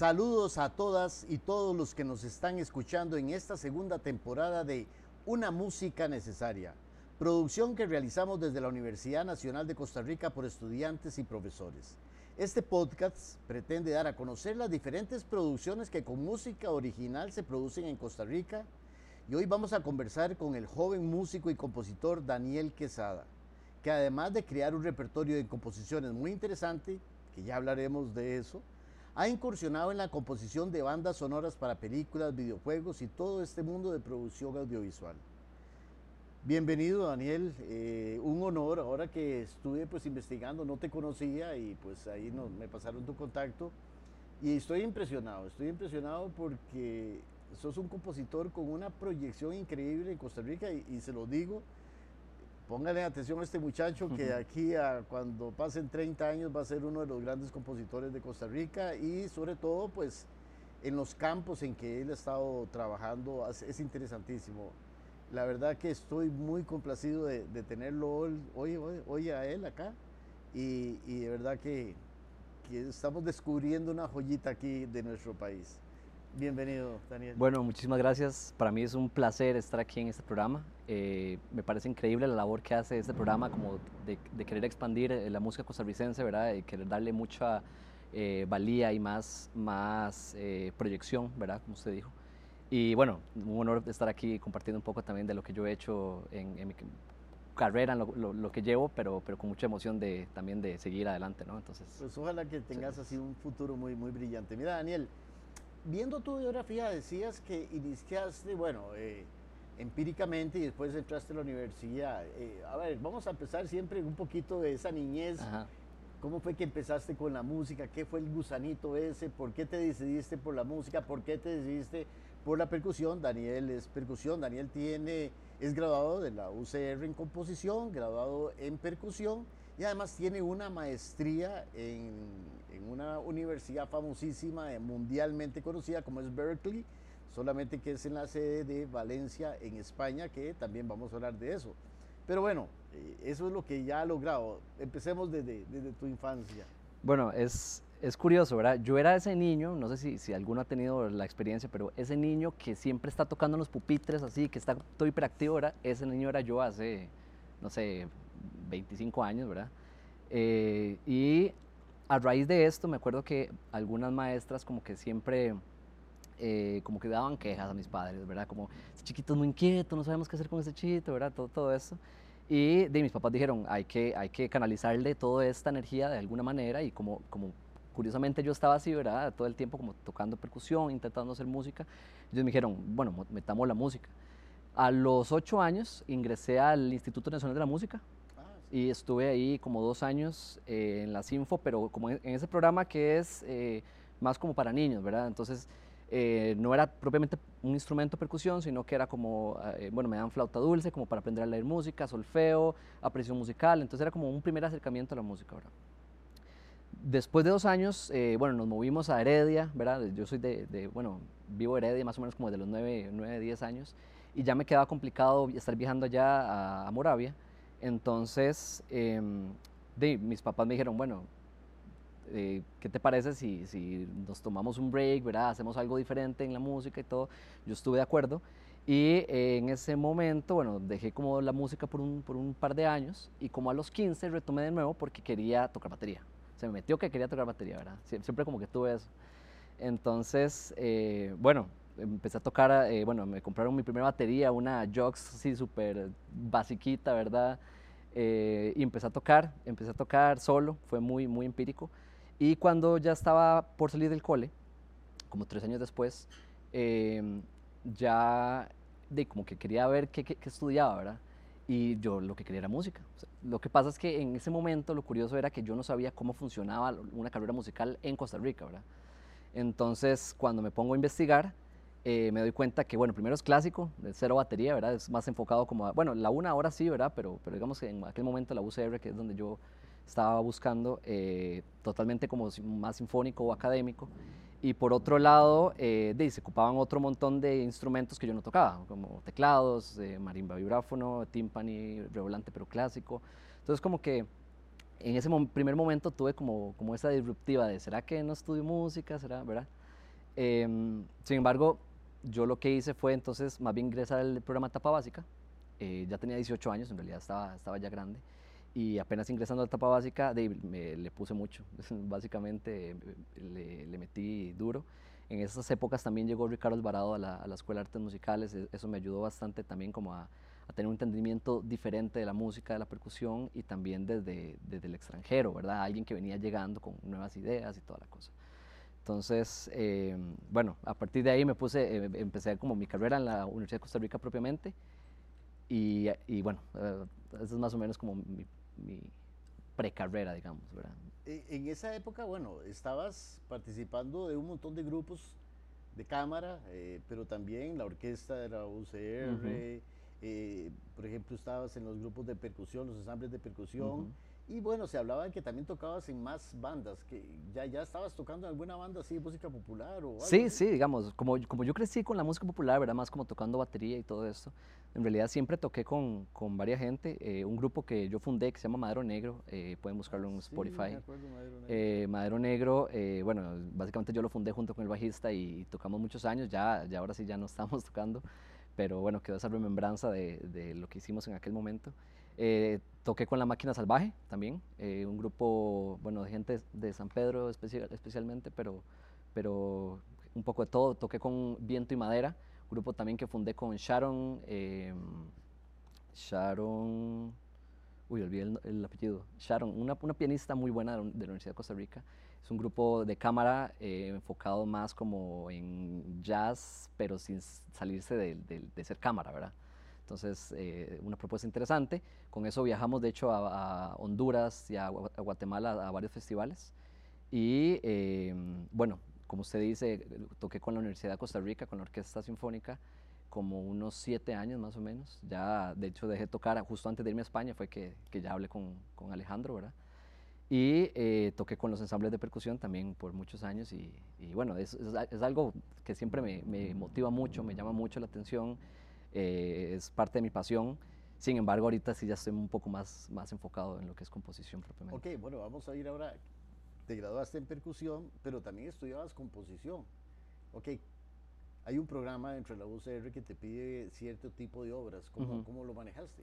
Saludos a todas y todos los que nos están escuchando en esta segunda temporada de Una Música Necesaria, producción que realizamos desde la Universidad Nacional de Costa Rica por estudiantes y profesores. Este podcast pretende dar a conocer las diferentes producciones que con música original se producen en Costa Rica y hoy vamos a conversar con el joven músico y compositor Daniel Quesada, que además de crear un repertorio de composiciones muy interesante, que ya hablaremos de eso, ha incursionado en la composición de bandas sonoras para películas, videojuegos y todo este mundo de producción audiovisual. Bienvenido Daniel, eh, un honor, ahora que estuve pues investigando, no te conocía y pues ahí me pasaron tu contacto. Y estoy impresionado, estoy impresionado porque sos un compositor con una proyección increíble en Costa Rica y, y se lo digo, póngale atención a este muchacho que aquí a cuando pasen 30 años va a ser uno de los grandes compositores de Costa Rica y sobre todo pues en los campos en que él ha estado trabajando es interesantísimo la verdad que estoy muy complacido de, tenerlo hoy, hoy, hoy, a él acá y, de verdad que, estamos descubriendo una joyita aquí de nuestro país. Bienvenido, Daniel. Bueno, muchísimas gracias. Para mí es un placer estar aquí en este programa. Eh, me parece increíble la labor que hace este programa, como de, querer expandir eh, la música costarricense, ¿verdad? Y querer darle mucha eh, valía y más, más proyección, ¿verdad? Como usted dijo. Y bueno, un honor estar aquí compartiendo un poco también de lo que yo he hecho en, mi carrera, en lo, que llevo, pero, pero con mucha emoción de, también de seguir adelante, ¿no? Entonces, pues ojalá que tengas así un futuro muy, muy brillante. Mira, Daniel, viendo tu biografía decías que iniciaste, bueno, eh, empíricamente y después entraste a la universidad. Eh, a ver, vamos a empezar siempre un poquito de esa niñez. ¿Cómo fue que empezaste con la música? ¿Qué fue el gusanito ese? ¿Por qué te decidiste por la música? ¿Por qué te decidiste por la percusión. Daniel es percusión. Daniel tiene, es graduado de la UCR en composición, graduado en percusión y además tiene una maestría en, en una universidad famosísima, eh, mundialmente conocida como es Berkeley, solamente que es en la sede de Valencia en España, que también vamos a hablar de eso. Pero bueno, eh, eso es lo que ya ha logrado. Empecemos desde, desde tu infancia. Bueno, es, es curioso, ¿verdad? Yo era ese niño, no sé si, si alguno ha tenido la experiencia, pero ese niño que siempre está tocando los pupitres así, que está todo hiperactivo, ¿verdad? Ese niño era yo hace, no sé, 25 años, ¿verdad? Eh, y a raíz de esto me acuerdo que algunas maestras como que siempre... Eh, como que daban quejas a mis padres, ¿verdad? Como, ese chiquito es muy inquieto, no sabemos qué hacer con ese chiquito, ¿verdad? Todo, todo eso. Y de mis papás dijeron, hay que, hay que canalizarle toda esta energía de alguna manera y como, como curiosamente yo estaba así, ¿verdad? Todo el tiempo como tocando percusión, intentando hacer música. Ellos me dijeron, bueno, metamos la música. A los ocho años ingresé al Instituto Nacional de la Música y estuve ahí como dos años eh, en la Sinfo, pero como en, ese programa que es eh, más como para niños, ¿verdad? Entonces eh, no era propiamente un instrumento de percusión, sino que era como, bueno, me dan flauta dulce como para aprender a leer música, solfeo, apreciación musical, entonces era como un primer acercamiento a la música, ¿verdad? Después de dos años, eh, bueno, nos movimos a Heredia, ¿verdad? Yo soy de, bueno, vivo Heredia más o menos como de los 9, 9, 10 años y ya me quedaba complicado estar viajando allá a, Moravia. Entonces, em, de, mis papás me dijeron, bueno, eh, ¿qué te parece si, si, nos tomamos un break, ¿verdad? Hacemos algo diferente en la música y todo. Yo estuve de acuerdo. Y eh, en ese momento, bueno, dejé como la música por un, por un par de años y como a los 15 retomé de nuevo porque quería tocar batería se me metió que quería tocar batería, ¿verdad? Siempre como que tuve eso. Entonces, eh, bueno, empecé a tocar, eh, bueno, me compraron mi primera batería, una Jox así súper basiquita, ¿verdad? Eh, y empecé a tocar, empecé a tocar solo, fue muy, muy empírico. Y cuando ya estaba por salir del cole, como tres años después, ya de como que quería ver qué, qué, qué estudiaba, ¿verdad? y yo lo que quería era música. lo que pasa es que en ese momento lo curioso era que yo no sabía cómo funcionaba una carrera musical en Costa Rica, ¿verdad? Entonces, cuando me pongo a investigar, eh, me doy cuenta que, bueno, primero es clásico, de cero batería, ¿verdad? Es más enfocado como, bueno, la una ahora sí, ¿verdad? Pero, pero digamos que en aquel momento la UCR, que es donde yo estaba buscando, eh, totalmente como más sinfónico o académico. Y por otro lado, eh, se ocupaban otro montón de instrumentos que yo no tocaba, como teclados, eh, marimba vibráfono, timpani, revolante pero clásico. Entonces como que en ese primer momento tuve como, como esa disruptiva de, ¿será que no estudio música? ¿Será? ¿Verdad? Em, sin embargo, yo lo que hice fue entonces más bien ingresar al programa Etapa Básica. Eh, ya tenía 18 años, en realidad estaba, estaba ya grande. Y apenas ingresando a la etapa básica, me, le puse mucho. Básicamente le, metí duro. En esas épocas también llegó Ricardo Alvarado a la, a la Escuela de Artes Musicales. E, eso me ayudó bastante también como a, a, tener un entendimiento diferente de la música, de la percusión y también desde, desde el extranjero, ¿verdad? Alguien que venía llegando con nuevas ideas y toda la cosa. Entonces, eh, bueno, a partir de ahí me puse, eh, empecé como mi carrera en la Universidad de Costa Rica propiamente y, y bueno, eh, eso es más o menos como mi, mi precarrera, digamos, ¿verdad? E, en esa época, bueno, estabas participando de un montón de grupos de cámara, pero también la orquesta de la UCR, por ejemplo, estabas en los grupos de percusión, los ensambles de percusión. Y bueno, se hablaba de que también tocabas en más bandas, que ya, ya estabas tocando en alguna banda así, música popular o algo. Sí, sí, digamos, como, como yo crecí con la música popular, ¿verdad? Más como tocando batería y todo esto. En realidad siempre toqué con, con varias gente. Eh, un grupo que yo fundé que se llama Madero Negro, eh, pueden buscarlo en Spotify. Sí, me acuerdo, Madero Negro. Eh, Madero Negro, bueno, básicamente yo lo fundé junto con el bajista y, tocamos muchos años, ya, ya ahora sí ya no estamos tocando, pero bueno, quedó esa remembranza de, de lo que hicimos en aquel momento. Eh, toqué con La Máquina Salvaje también, eh, un grupo, bueno, de gente de San Pedro especial, especialmente, pero, pero un poco de todo. Toqué con Viento y Madera, grupo también que fundé con Sharon, eh, Sharon, uy, olvidé el, apellido, Sharon, una, una, pianista muy buena de, la Universidad de Costa Rica. Es un grupo de cámara enfocado más como en jazz, pero sin salirse de, de ser cámara, ¿verdad? Entonces, eh, una propuesta interesante. Con eso viajamos, de hecho, a, Honduras y a, Guatemala a, varios festivales. Y eh, bueno, como usted dice, toqué con la Universidad de Costa Rica, con la Orquesta Sinfónica, como unos siete años más o menos. Ya, de hecho, dejé tocar justo antes de irme a España, fue que, que ya hablé con, con, Alejandro, ¿verdad? Y eh, toqué con los ensambles de percusión también por muchos años. Y, y bueno, es, es, es, algo que siempre me, me motiva mucho, me llama mucho la atención. Eh, es parte de mi pasión. Sin embargo, ahorita sí ya estoy un poco más, más enfocado en lo que es composición propiamente. Ok, bueno, vamos a ir ahora. Te graduaste en percusión, pero también estudiabas composición. Ok, hay un programa dentro de la UCR que te pide cierto tipo de obras. ¿Cómo, ¿cómo lo manejaste?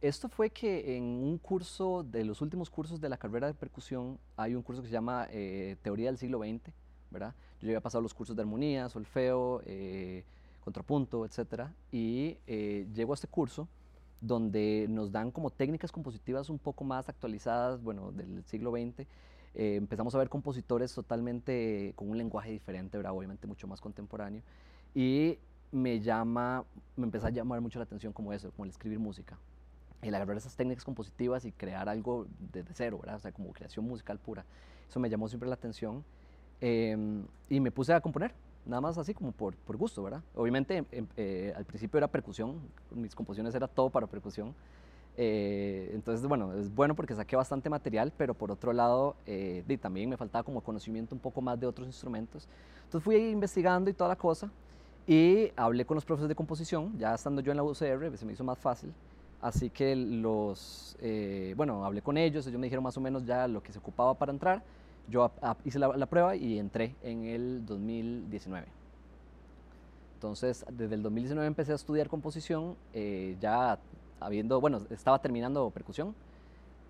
Esto fue que en un curso, de los últimos cursos de la carrera de percusión, hay un curso que se llama eh, Teoría del siglo XX, ¿verdad? Yo había pasado los cursos de armonía, solfeo, eh, contrapunto, etcétera, y eh, llego a este curso donde nos dan como técnicas compositivas un poco más actualizadas, bueno, del siglo XX. Eh, empezamos a ver compositores totalmente con un lenguaje diferente, ¿verdad? obviamente mucho más contemporáneo, y me llama, me empezó a llamar mucho la atención como eso, como el escribir música. El agarrar esas técnicas compositivas y crear algo desde cero, ¿verdad? O sea, como creación musical pura. Eso me llamó siempre la atención. Em, y me puse a componer, nada más así como por, por gusto, ¿verdad? Obviamente em, eh, al principio era percusión, mis composiciones era todo para percusión. Eh, entonces, bueno, es bueno porque saqué bastante material, pero por otro lado, eh, también me faltaba como conocimiento un poco más de otros instrumentos. Entonces fui investigando y toda la cosa y hablé con los profesores de composición, ya estando yo en la UCR, se me hizo más fácil. Así que los, bueno, hablé con ellos, ellos me dijeron más o menos ya lo que se ocupaba para entrar yo hice la, prueba y entré en el 2019. Entonces, desde el 2019 empecé a estudiar composición, eh, ya habiendo, bueno, estaba terminando percusión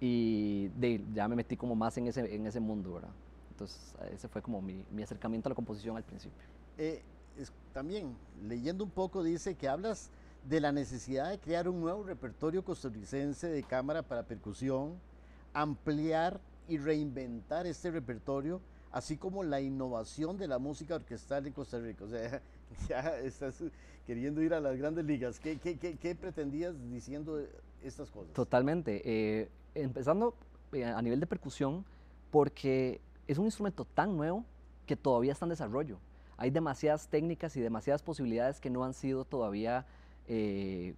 y de, ya me metí como más en ese, en ese mundo, ¿verdad? Entonces, ese fue como mi, mi acercamiento a la composición al principio. Eh, también, leyendo un poco, dice que hablas de la necesidad de crear un nuevo repertorio costarricense de cámara para percusión, ampliar y reinventar este repertorio, así como la innovación de la música orquestal en Costa Rica. O sea, ya estás queriendo ir a las grandes ligas. ¿Qué, qué, qué, pretendías diciendo estas cosas? Totalmente. Eh, empezando eh, a nivel de percusión, porque es un instrumento tan nuevo que todavía está en desarrollo. Hay demasiadas técnicas y demasiadas posibilidades que no han sido todavía eh,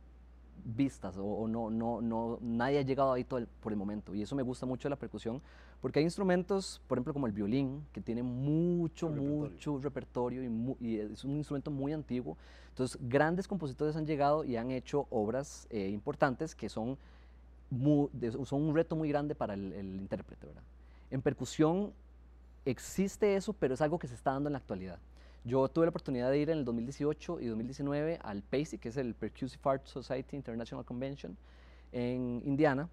vistas o, no, no, no, nadie ha llegado ahí todo por el momento. Y eso me gusta mucho de la percusión, porque hay instrumentos, por ejemplo, como el violín, que tiene mucho, mucho repertorio y, es un instrumento muy antiguo. Entonces, grandes compositores han llegado y han hecho obras eh, importantes que son, son un reto muy grande para el, el intérprete. ¿verdad? En percusión existe eso, pero es algo que se está dando en la actualidad. Yo tuve la oportunidad de ir en el 2018 y 2019 al PASI, que es el Percussive Art Society International Convention en Indiana.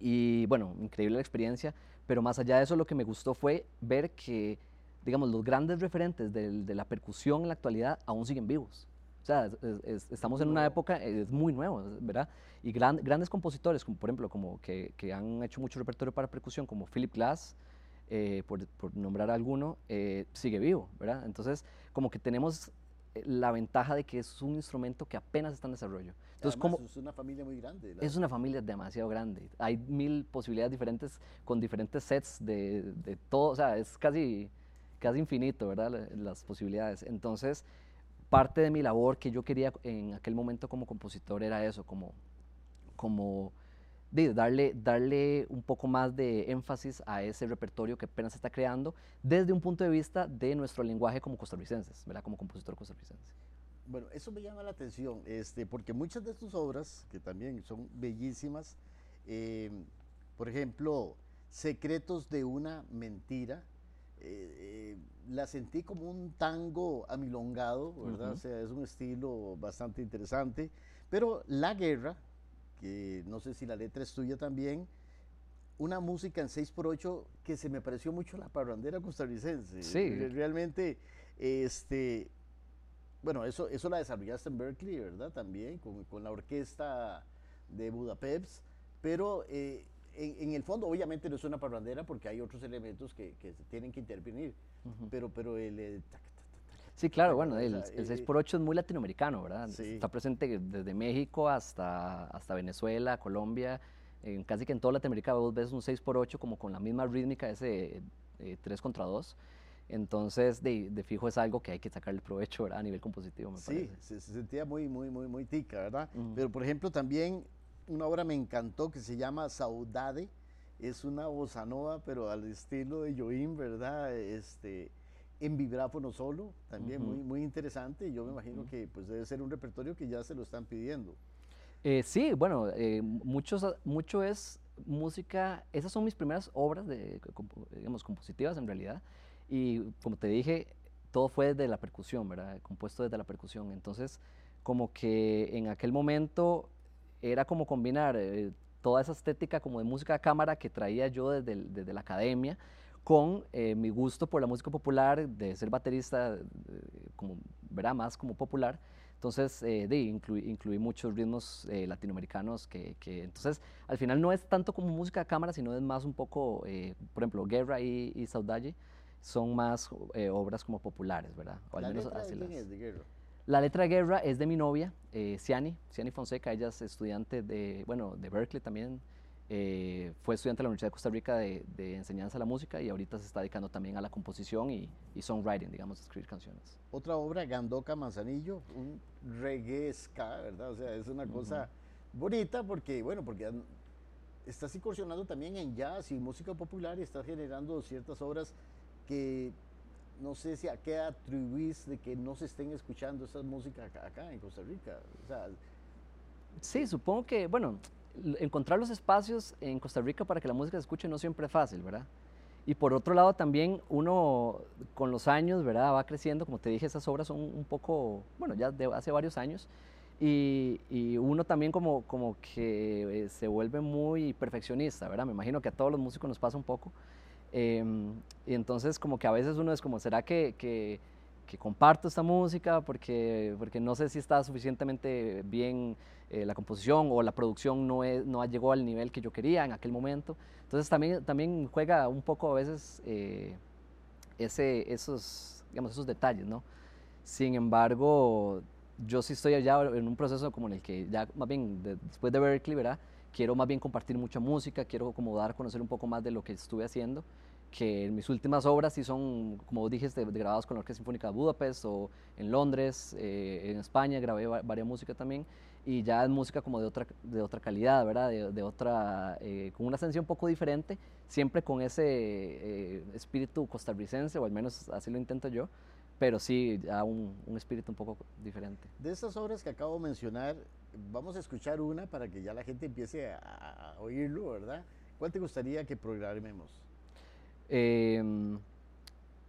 Y bueno, increíble la experiencia, pero más allá de eso lo que me gustó fue ver que, digamos, los grandes referentes de, de la percusión en la actualidad aún siguen vivos. O sea, estamos en una época, es muy nuevo, ¿verdad? Y grandes compositores, como por ejemplo, como que, que, han hecho mucho repertorio para percusión, como Philip Glass, eh, por, por, nombrar alguno, eh, sigue vivo, ¿verdad? Entonces, como que tenemos eh, la ventaja de que es un instrumento que apenas está en desarrollo. Entonces, como, es una familia muy grande. Es una familia demasiado grande. Hay mil posibilidades diferentes con diferentes sets de, de todo, o sea, es casi, casi infinito, ¿verdad? Las posibilidades. Entonces, parte de mi labor que yo quería en aquel momento como compositor era eso, como, como darle, darle un poco más de énfasis a ese repertorio que apenas se está creando desde un punto de vista de nuestro lenguaje como costarricenses, ¿verdad? como compositor costarricense. Bueno, eso me llama la atención, este, porque muchas de tus obras, que también son bellísimas, eh, por ejemplo, Secretos de una mentira, eh, la sentí como un tango amilongado, ¿verdad? O sea, es un estilo bastante interesante. Pero La Guerra, que no sé si la letra es tuya también, una música en 6x8 que se me pareció mucho la parrandera costarricense. Sí. Realmente, este, bueno, eso, eso la desarrollaste en Berkeley, ¿verdad? También, con, con la orquesta de Budapest, pero eh, en, el fondo, obviamente no es una parrandera porque hay otros elementos que, que tienen que intervenir, pero, pero el... Eh, sí, claro, bueno, el, 6x8 es muy latinoamericano, ¿verdad? Está presente desde México hasta, hasta Venezuela, Colombia, en casi que en toda Latinoamérica vos ves un 6x8 como con la misma rítmica, ese 3 eh, contra 2. Entonces, de, de, fijo es algo que hay que sacarle provecho ¿verdad? a nivel compositivo, me sí, Se, se, sentía muy, muy, muy, muy tica, ¿verdad? Pero, por ejemplo, también una obra me encantó que se llama Saudade. Es una bossa nova, pero al estilo de Joim, ¿verdad? Este, en vibráfono solo, también muy, muy interesante. Yo me imagino que pues, debe ser un repertorio que ya se lo están pidiendo. Eh, sí, bueno, eh, muchos, mucho es música, esas son mis primeras obras, de, digamos, compositivas en realidad. Y como te dije, todo fue desde la percusión, ¿verdad? Compuesto desde la percusión. Entonces, como que en aquel momento era como combinar eh, toda esa estética como de música de cámara que traía yo desde, desde la academia con eh, mi gusto por la música popular, de ser baterista, como, verá, más como popular. Entonces, eh, de, incluí, muchos ritmos latinoamericanos que, que, entonces, al final no es tanto como música de cámara, sino es más un poco, por ejemplo, Guerra y, y Saudade son más obras como populares, ¿verdad? O al menos así las... de Guerra? La letra de guerra es de mi novia, eh, Ciani, Ciani Fonseca, ella es estudiante de, bueno, de Berkeley también, eh, fue estudiante de la Universidad de Costa Rica de, enseñanza de la música y ahorita se está dedicando también a la composición y, songwriting, digamos, escribir canciones. Otra obra, Gandoca Manzanillo, un reggae ska, ¿verdad? O sea, es una cosa bonita porque, bueno, porque estás incursionando también en jazz y música popular y estás generando ciertas obras que no sé si a qué atribuís de que no se estén escuchando esas músicas acá, en Costa Rica. sí, supongo que, bueno, encontrar los espacios en Costa Rica para que la música se escuche no siempre es fácil, ¿verdad? Y por otro lado también uno con los años, ¿verdad? Va creciendo, como te dije, esas obras son un poco, bueno, ya de hace varios años, y, y, uno también como, como que eh, se vuelve muy perfeccionista, ¿verdad? Me imagino que a todos los músicos nos pasa un poco. Em, y entonces como que a veces uno es como, ¿será que, que, comparto esta música? Porque, porque no sé si está suficientemente bien eh, la composición o la producción no, es, no llegó al nivel que yo quería en aquel momento. Entonces también, también juega un poco a veces eh, ese, esos, digamos, esos detalles, ¿no? Sin embargo, yo sí estoy allá en un proceso como en el que ya más bien después de Berkeley, ¿verdad? quiero más bien compartir mucha música, quiero como dar a conocer un poco más de lo que estuve haciendo, que mis últimas obras sí son, como dijiste, grabadas con la Orquesta Sinfónica de Budapest o en Londres, eh, en España grabé varias música también, y ya es música como de otra, de otra calidad, ¿verdad? De, otra, eh, con una esencia un poco diferente, siempre con ese eh, espíritu costarricense, o al menos así lo intento yo, pero sí a un, un, espíritu un poco diferente. De estas obras que acabo de mencionar, vamos a escuchar una para que ya la gente empiece a, oírlo, ¿verdad? ¿Cuál te gustaría que programemos? Em,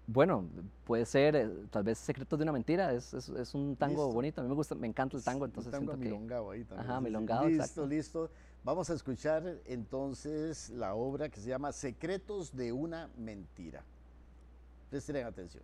Bueno, puede ser eh, tal vez Secretos de una Mentira, es, es, es un tango Listo. bonito, a mí me gusta, me encanta el tango, entonces tango siento que... ahí también. Ajá, milongado, Listo, exacto. listo. Vamos a escuchar entonces la obra que se llama Secretos de una Mentira. Presten atención.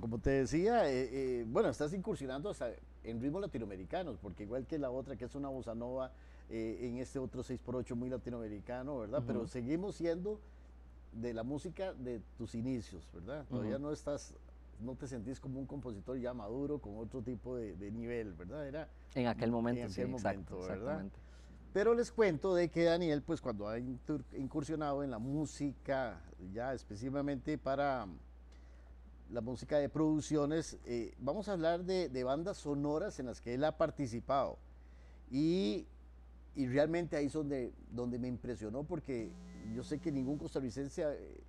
Bueno, como te decía, eh, eh, bueno, estás incursionando hasta en ritmos latinoamericanos, porque igual que la otra, que es una bossa nova, eh, en este otro 6x8 muy latinoamericano, ¿verdad? Pero seguimos siendo de la música de tus inicios, ¿verdad? Todavía no estás, no te sentís como un compositor ya maduro, con otro tipo de, de nivel, ¿verdad? Era, En aquel momento, en sí, aquel exacto, momento, ¿verdad? exactamente. Pero les cuento de que Daniel, pues cuando ha incursionado en la música, ya específicamente para la música de producciones, eh, vamos a hablar de, de bandas sonoras en las que él ha participado. Y, y realmente ahí es donde, donde me impresionó porque yo sé que ningún costarricense eh,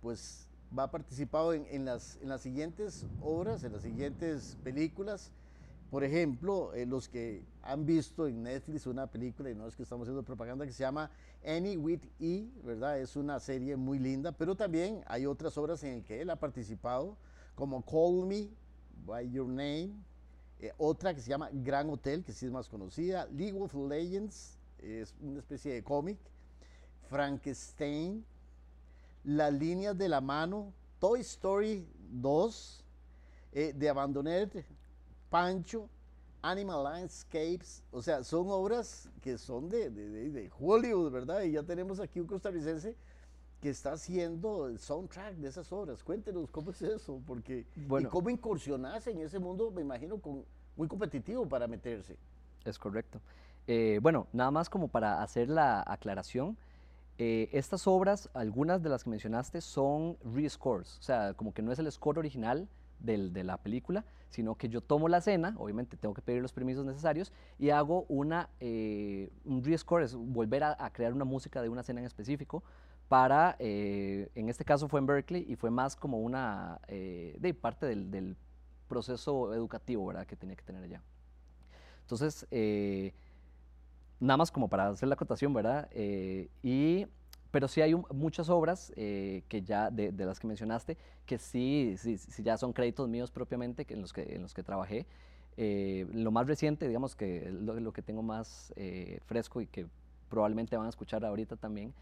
pues va participado en, en las, en las siguientes obras, en las siguientes películas. Por ejemplo, eh, los que han visto en Netflix una película, y no es que estamos haciendo propaganda, que se llama Annie with E, ¿verdad? Es una serie muy linda, pero también hay otras obras en las que él ha participado, como Call Me by Your Name, eh, otra que se llama Gran Hotel, que sí es más conocida, League of Legends, es una especie de cómic, Frankenstein, Las líneas de la mano, Toy Story 2, eh, The Abandoned, Pancho, Animal Landscapes, o sea, son obras que son de, de- de- Hollywood, ¿verdad? Y ya tenemos aquí un costarricense que está haciendo el soundtrack de esas obras. Cuéntenos cómo es eso, porque Bueno. y cómo incursionarse en ese mundo, me imagino, con, muy competitivo para meterse. Es correcto. Eh, bueno, nada más como para hacer la aclaración, eh, estas obras, algunas de las que mencionaste, son rescores, o sea, como que no es el score original del- de la película, sino que yo tomo la escena, obviamente tengo que pedir los permisos necesarios, y hago una, eh, un rescore, es volver a, a crear una música de una escena en específico, para, eh, en este caso fue en Berkeley, y fue más como una, eh, de parte del, del proceso educativo, ¿verdad?, que tenía que tener allá. Entonces, eh, nada más como para hacer la acotación, ¿verdad? Eh, y, pero sí hay un- muchas obras eh, que ya, de, de las que mencionaste, que sí, sí, sí ya son créditos míos propiamente, que en, los que, en los que trabajé. Eh, lo más reciente, digamos que lo, lo que tengo más eh, fresco y que probablemente van a escuchar ahorita también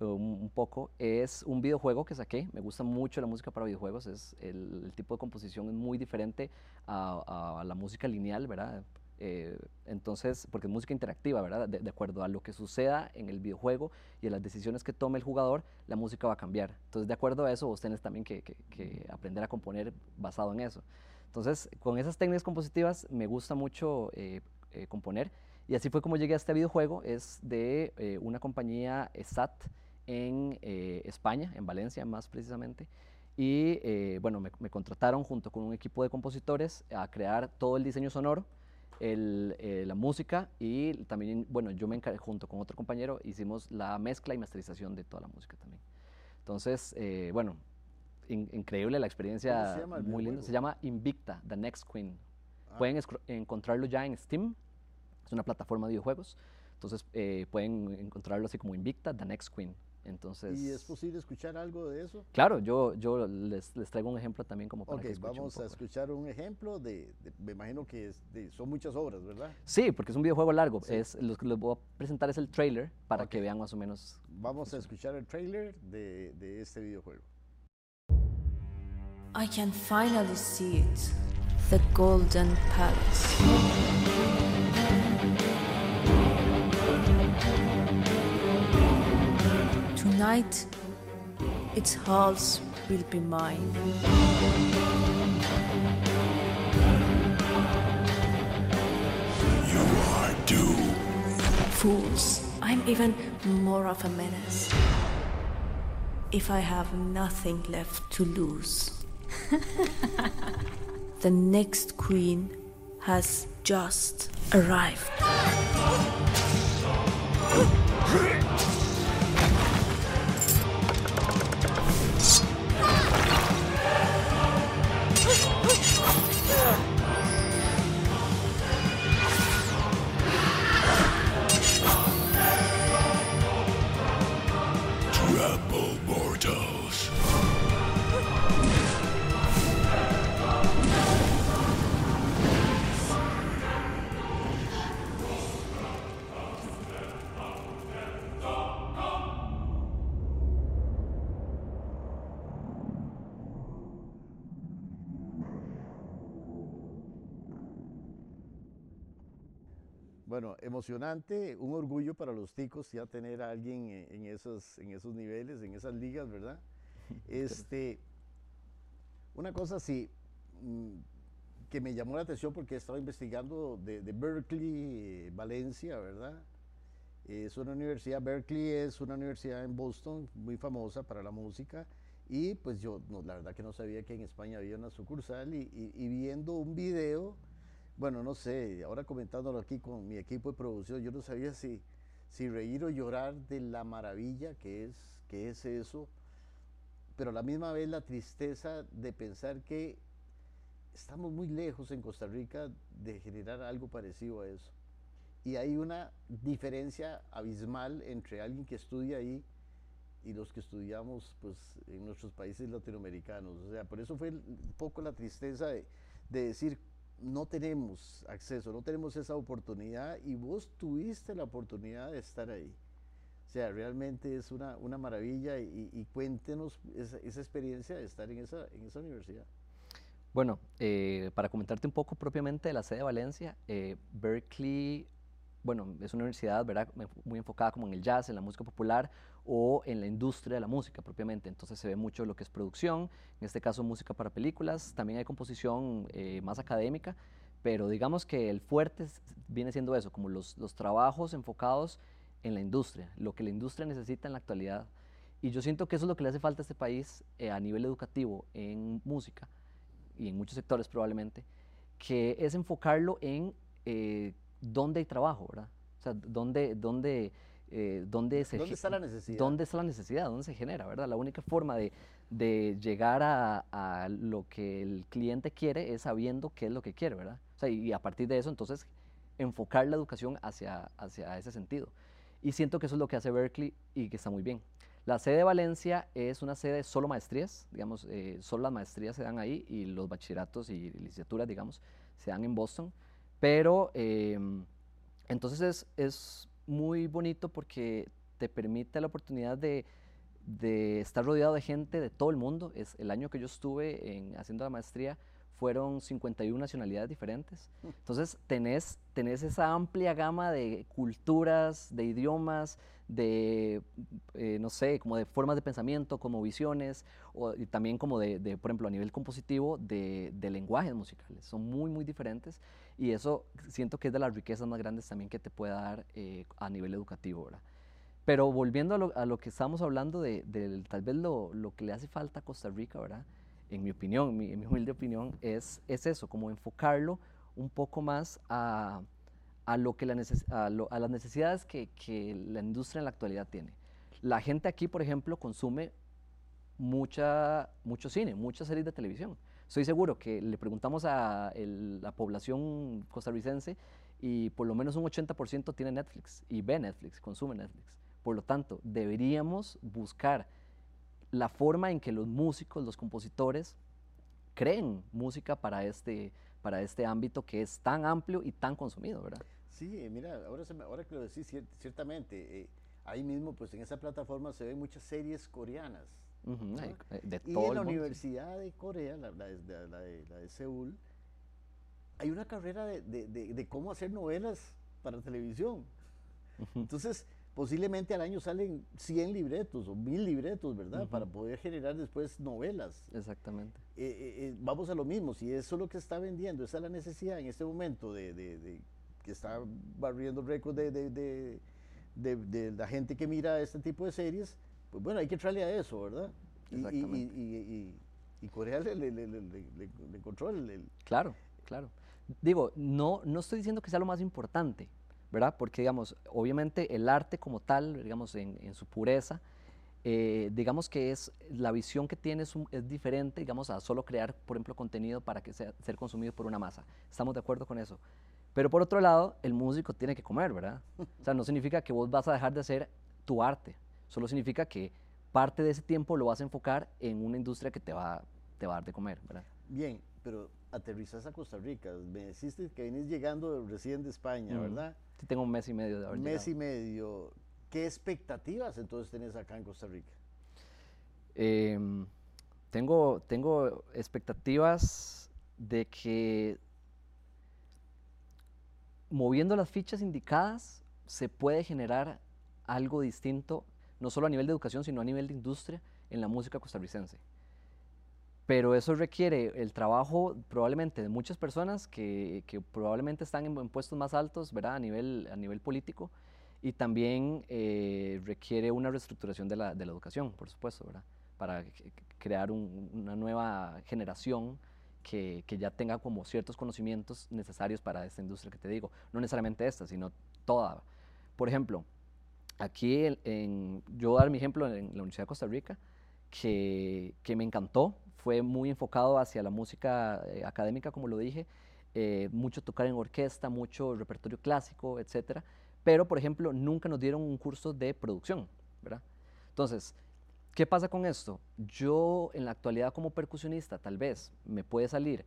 un, un poco, es un videojuego que saqué. Me gusta mucho la música para videojuegos, es el, el tipo de composición es muy diferente a, a la música lineal, ¿verdad? Eh, entonces, porque es música interactiva, ¿verdad? De, acuerdo a lo que suceda en el videojuego y a las decisiones que tome el jugador, la música va a cambiar. Entonces, de acuerdo a eso, vos tenés también que, que- aprender a componer basado en eso. Entonces, con esas técnicas compositivas me gusta mucho eh, eh, componer. Y así fue como llegué a este videojuego. Es de una compañía SAT en España, en Valencia más precisamente. Y bueno, me, contrataron junto con un equipo de compositores a crear todo el diseño sonoro, el, eh, la música y también, bueno, yo me encargué junto con otro compañero, hicimos la mezcla y masterización de toda la música también. Entonces, bueno, in, increíble la experiencia, muy linda. Se llama Invicta, The Next Queen. Ah. Pueden encontrarlo ya en Steam, es una plataforma de videojuegos. Entonces eh, pueden encontrarlo así como Invicta, The Next Queen. Entonces, ¿Y es posible escuchar algo de eso? Claro, yo, yo les, les traigo un ejemplo también como para que vamos a escuchar un ejemplo de, me imagino que son muchas obras, ¿verdad? Sí, porque es un videojuego largo. Es, lo que les voy a presentar es el trailer para que vean más o menos. Vamos a escuchar el trailer de, de este videojuego. I can finally see it, the Golden Palace. Tonight, its halls will be mine. You are doomed. Fools, I'm even more of a menace. If I have nothing left to lose. the next queen has just arrived. Bueno, emocionante, un orgullo para los ticos ya tener a alguien en esos, en esos niveles, en esas ligas, ¿verdad? Este, una cosa sí, mm, que me llamó la atención porque he estado investigando de, Berkeley, Valencia, ¿verdad? Es una universidad, Berkeley es una universidad en Boston muy famosa para la música y pues yo la verdad que no sabía que en España había una sucursal y, y viendo un video bueno, no sé, ahora comentándolo aquí con mi equipo de producción, yo no sabía si, si reír o llorar de la maravilla que es, que es eso, pero a la misma vez la tristeza de pensar que estamos muy lejos en Costa Rica de generar algo parecido a eso. Y hay una diferencia abismal entre alguien que estudia ahí y los que estudiamos pues, en nuestros países latinoamericanos. O sea, por eso fue un poco la tristeza de, de decir no tenemos acceso, no tenemos esa oportunidad y vos tuviste la oportunidad de estar ahí. O sea, realmente es una, una maravilla y, cuéntenos esa, experiencia de estar en esa, en esa universidad. Bueno, eh, para comentarte un poco propiamente de la sede de Valencia, eh, Berkeley, bueno, es una universidad muy enfocada como en el jazz, en la música popular, o en la industria de la música propiamente. Entonces se ve mucho lo que es producción, en este caso música para películas, también hay composición eh, más académica, pero digamos que el fuerte viene siendo eso, como los, los trabajos enfocados en la industria, lo que la industria necesita en la actualidad. Y yo siento que eso es lo que le hace falta a este país eh, a nivel educativo en música y en muchos sectores probablemente, que es enfocarlo en eh, dónde hay trabajo, ¿verdad? O sea, dónde, dónde eh, ¿dónde, está la necesidad? ¿Dónde está la necesidad? ¿Dónde se genera? ¿verdad? La única forma de, de llegar a, a, lo que el cliente quiere es sabiendo qué es lo que quiere, ¿verdad? O sea, y a partir de eso, entonces, enfocar la educación hacia, hacia ese sentido. Y siento que eso es lo que hace Berkeley y que está muy bien. La sede de Valencia es una sede de solo maestrías, digamos, eh, solo las maestrías se dan ahí y los bachilleratos y licenciaturas, digamos, se dan en Boston. Pero eh, entonces es, es muy bonito porque te permite la oportunidad de, estar rodeado de gente de todo el mundo. Es el año que yo estuve en, haciendo la maestría fueron 51 nacionalidades diferentes. Entonces tenés, tenés esa amplia gama de culturas, de idiomas, de, eh, no sé, como de formas de pensamiento, como visiones, o, y también como de, por ejemplo, a nivel compositivo, de, de lenguajes musicales. Son muy, muy diferentes y eso siento que es de las riquezas más grandes también que te puede dar eh, a nivel educativo, ¿verdad? Pero volviendo a lo, a lo que estábamos hablando de, de tal vez lo, lo, que le hace falta a Costa Rica, ¿verdad? En mi opinión, mi, mi humilde opinión, es, es eso, como enfocarlo un poco más a, a, lo que la a, lo, a las necesidades que, que, la industria en la actualidad tiene. La gente aquí, por ejemplo, consume mucha, mucho cine, muchas series de televisión. Estoy seguro que le preguntamos a el, la población costarricense y por lo menos un 80% tiene Netflix y ve Netflix, consume Netflix. Por lo tanto, deberíamos buscar la forma en que los músicos, los compositores, creen música para este, para este ámbito que es tan amplio y tan consumido, ¿verdad? Sí, eh, mira, ahora, se me, ahora que lo decís, ciertamente, eh, ahí mismo, pues en esa plataforma se ven muchas series coreanas. Uh -huh, ¿no? de y en la. Universidad de Corea, la, la, de, la, de, la de Seúl, hay una carrera de, de, de, cómo hacer novelas para televisión. Uh -huh. Entonces, posiblemente al año salen 100 libretos o 1000 libretos, ¿verdad? Uh -huh. Para poder generar después novelas. Exactamente. Eh, eh, vamos a lo mismo, si eso es lo que está vendiendo, esa es la necesidad en este momento de, de que está barriendo récords de, la gente que mira este tipo de series, pues bueno, hay que entrarle a eso, ¿verdad? Y, y, y, y, Corea le, le, le, le encontró el, Claro, claro. Digo, no, no estoy diciendo que sea lo más importante, ¿verdad? Porque, digamos, obviamente el arte como tal, digamos, en, en su pureza, eh, digamos que es la visión que tiene es, un, es, diferente, digamos, a solo crear, por ejemplo, contenido para que sea ser consumido por una masa. Estamos de acuerdo con eso. Pero por otro lado, el músico tiene que comer, ¿verdad? O sea, no significa que vos vas a dejar de hacer tu arte, solo significa que parte de ese tiempo lo vas a enfocar en una industria que te va, te va a dar de comer, ¿verdad? Bien, pero aterrizas a Costa Rica. Me deciste que venís llegando recién de España, mm. ¿verdad? Sí, tengo un mes y medio de haber Un mes llegado. y medio. ¿Qué expectativas entonces tenés acá en Costa Rica? Eh, tengo, tengo expectativas de que moviendo las fichas indicadas se puede generar algo distinto, no solo a nivel de educación, sino a nivel de industria en la música costarricense. Pero eso requiere el trabajo probablemente de muchas personas que, que probablemente están en, en, puestos más altos, ¿verdad? A nivel, a nivel político, y también eh, requiere una reestructuración de la, de la, educación, por supuesto, ¿verdad? Para crear un, una nueva generación que, que, ya tenga como ciertos conocimientos necesarios para esta industria que te digo. No necesariamente esta, sino toda. Por ejemplo, aquí en, en, yo voy a dar mi ejemplo en la Universidad de Costa Rica, que, que me encantó, fue muy enfocado hacia la música eh, académica, como lo dije, eh, mucho tocar en orquesta, mucho repertorio clásico, etcétera. Pero, por ejemplo, nunca nos dieron un curso de producción, ¿verdad? Entonces, ¿qué pasa con esto? Yo, en la actualidad, como percusionista, tal vez me puede salir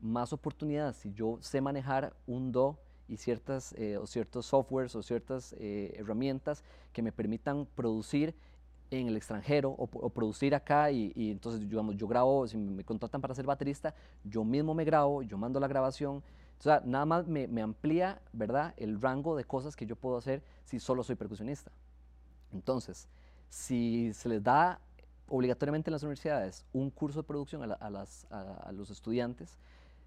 más oportunidades si yo sé manejar un do y ciertas, eh, o ciertos softwares o ciertas eh, herramientas que me permitan producir en el extranjero o, o producir acá y, y, entonces digamos, yo grabo, si me contratan para ser baterista, yo mismo me grabo, yo mando la grabación, o sea, nada más me, me, amplía, ¿verdad?, el rango de cosas que yo puedo hacer si solo soy percusionista. Entonces, si se les da obligatoriamente en las universidades un curso de producción a, la, a, las, a, a los estudiantes,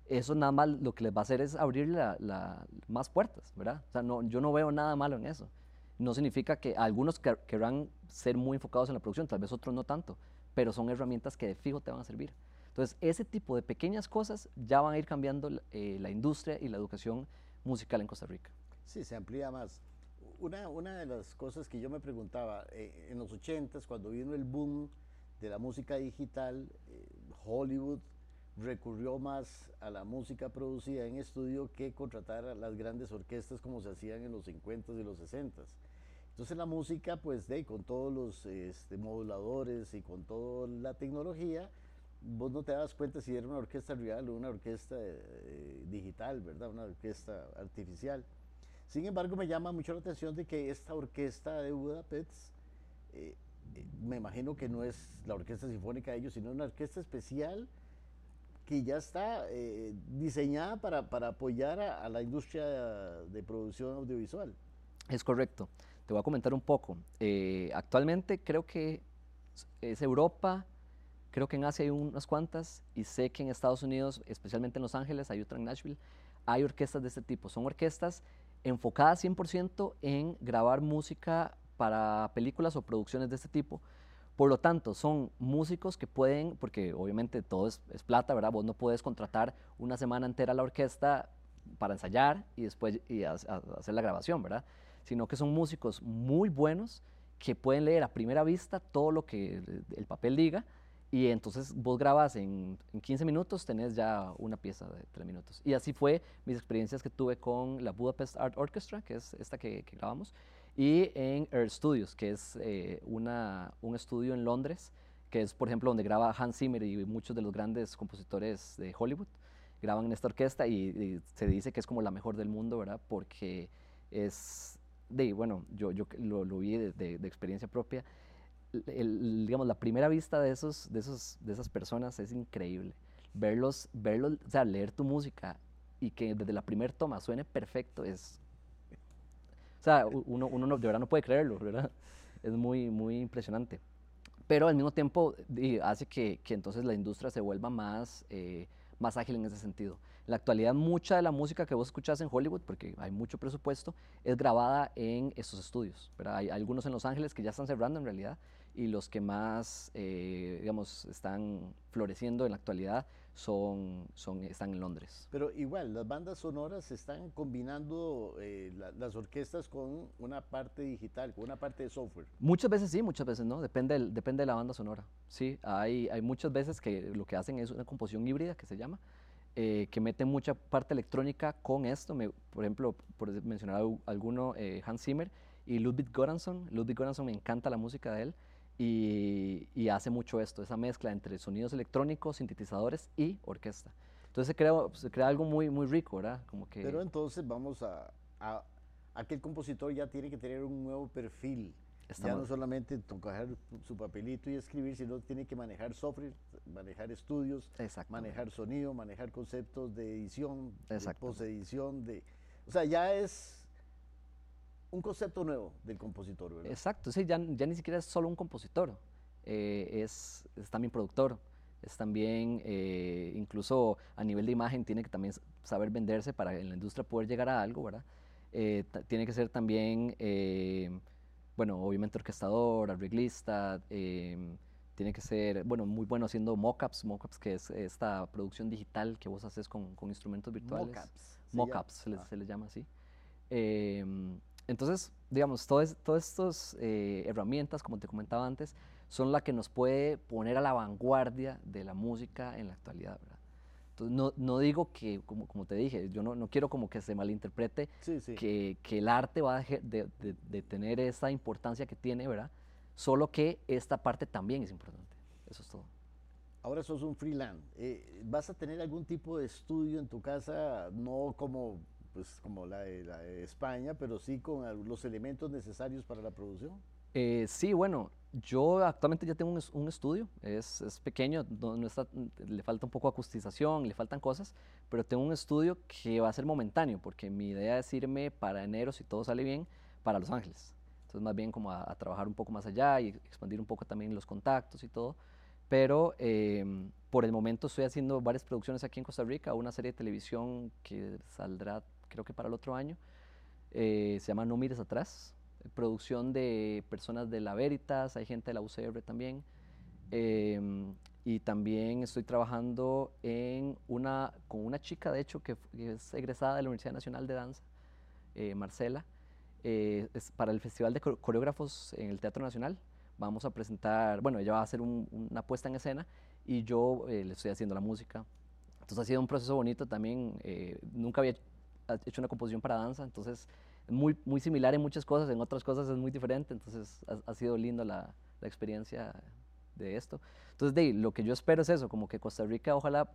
eso nada más lo que les va a hacer es abrir la, la, más puertas, ¿verdad? O sea, no, yo no veo nada malo en eso. No significa que algunos querrán ser muy enfocados en la producción, tal vez otros no tanto, pero son herramientas que de fijo te van a servir. Entonces, ese tipo de pequeñas cosas ya van a ir cambiando eh, la industria y la educación musical en Costa Rica. Sí, se amplía más. Una, una de las cosas que yo me preguntaba, eh, en los 80s, cuando vino el boom de la música digital, eh, Hollywood recurrió más a la música producida en estudio que contratar a las grandes orquestas como se hacían en los 50s y los 60s. Entonces la música, pues de, con todos los este, moduladores y con toda la tecnología, vos no te das cuenta si era una orquesta real o una orquesta eh, digital, ¿verdad? Una orquesta artificial. Sin embargo, me llama mucho la atención de que esta orquesta de Budapest, eh, eh, me imagino que no es la orquesta sinfónica de ellos, sino una orquesta especial que ya está eh, diseñada para, para apoyar a, la industria de producción audiovisual. Es correcto. Te voy a comentar un poco. Actualmente creo que es Europa, creo que en Asia hay unas cuantas y sé que en Estados Unidos, especialmente en Los Ángeles, hay otra en Nashville, hay orquestas de este tipo. Son orquestas enfocadas 100% en grabar música para películas o producciones de este tipo. Por lo tanto, son músicos que pueden, porque obviamente todo es, plata, ¿verdad? Vos no puedes contratar una semana entera a la orquesta para ensayar y después y hacer la grabación, ¿verdad? Sino que son músicos muy buenos que pueden leer a primera vista todo lo que el papel diga y entonces vos grabas en, 15 minutos, tenés ya una pieza de 3 minutos. Y así fue mis experiencias que tuve con la Budapest Art Orchestra, que es esta que, grabamos, y en Earth Studios, que es eh, una, un estudio en Londres, que es, por ejemplo, donde graba Hans Zimmer y muchos de los grandes compositores de Hollywood. Graban en esta orquesta y, se dice que es como la mejor del mundo, ¿verdad? Porque es, de, bueno, yo, yo lo, lo vi de, de experiencia propia digamos, la primera vista de, esos, de, esos, de esas personas es increíble. Verlos, verlos, o sea, leer tu música y que desde la primera toma suene perfecto es... O sea, uno, uno no, de verdad no puede creerlo, ¿verdad? Es muy, muy impresionante. Pero al mismo tiempo hace que, que entonces la industria se vuelva más, eh, más ágil en ese sentido. En la actualidad, mucha de la música que vos escuchás en Hollywood, porque hay mucho presupuesto, es grabada en estos estudios. Hay algunos en Los Ángeles que ya están cerrando en realidad, y los que más, eh, digamos, están floreciendo en la actualidad son, son, están en Londres. Pero igual, las bandas sonoras están combinando eh, las orquestas con una parte digital, con una parte de software. Muchas veces sí, muchas veces no, depende, depende de la banda sonora. Sí, hay, hay muchas veces que lo que hacen es una composición híbrida que se llama, eh, que mete mucha parte electrónica con esto. Me, por ejemplo, por mencionar alguno, Hans Zimmer y Ludwig Göransson. Ludwig Göransson me encanta la música de él y, hace mucho esto, esa mezcla entre sonidos electrónicos, sintetizadores y orquesta. Entonces se crea, se crea algo muy, muy rico, ¿verdad? Como que... Pero entonces vamos a, a, el compositor ya tiene que tener un nuevo perfil. ya no solamente tocar su papelito y escribir, sino tiene que manejar software, manejar estudios, manejar sonido, manejar conceptos de edición, de post-edición, de... O sea, ya es un concepto nuevo del compositor, ¿verdad? Exacto, sí, ya, ya ni siquiera es solo un compositor, eh, es, es, también productor, es también, eh, incluso a nivel de imagen, tiene que también saber venderse para en la industria poder llegar a algo, ¿verdad? Eh, tiene que ser también, bueno, obviamente orquestador, arreglista, tiene que ser, bueno, muy bueno haciendo mockups, mockups que es esta producción digital que vos haces con, con instrumentos virtuales. Mockups. Mockups se, les, ah. se les llama así. Entonces, digamos, todas estas eh, herramientas, como te comentaba antes, son las que nos puede poner a la vanguardia de la música en la actualidad, ¿verdad? Entonces, no, no digo que, como, como, te dije, yo no, no, quiero como que se malinterprete Que, que, el arte va a dejar de, de, tener esa importancia que tiene, ¿verdad? Solo que esta parte también es importante. Eso es todo. Ahora sos un freelance. Eh, ¿Vas a tener algún tipo de estudio en tu casa, no como pues como la de, España, pero sí con los elementos necesarios para la producción. Eh, sí, bueno, yo actualmente ya tengo un, estudio, es, es pequeño, no, está, le falta un poco acustización, le faltan cosas, pero tengo un estudio que va a ser momentáneo, porque mi idea es irme para enero, si todo sale bien, para Los Ángeles. Entonces más bien como a, trabajar un poco más allá y expandir un poco también los contactos y todo. Pero em, por el momento estoy haciendo varias producciones aquí en Costa Rica, una serie de televisión que saldrá creo que para el otro año. Eh, se llama No Mires Atrás, producción de personas de la Veritas, hay gente de la UCR también. Em, y también estoy trabajando en una, con una chica, de hecho, que, es egresada de la Universidad Nacional de Danza, eh, Marcela, eh, es para el Festival de Coreógrafos en el Teatro Nacional. Vamos a presentar, bueno, ella va a hacer una puesta en escena y yo le estoy haciendo la música. Entonces ha sido un proceso bonito también. nunca había ha hecho una composición para danza, entonces es muy, muy similar en muchas cosas, en otras cosas es muy diferente, entonces ha, sido lindo la, la, experiencia de esto. Entonces, de, lo que yo espero es eso, como que Costa Rica ojalá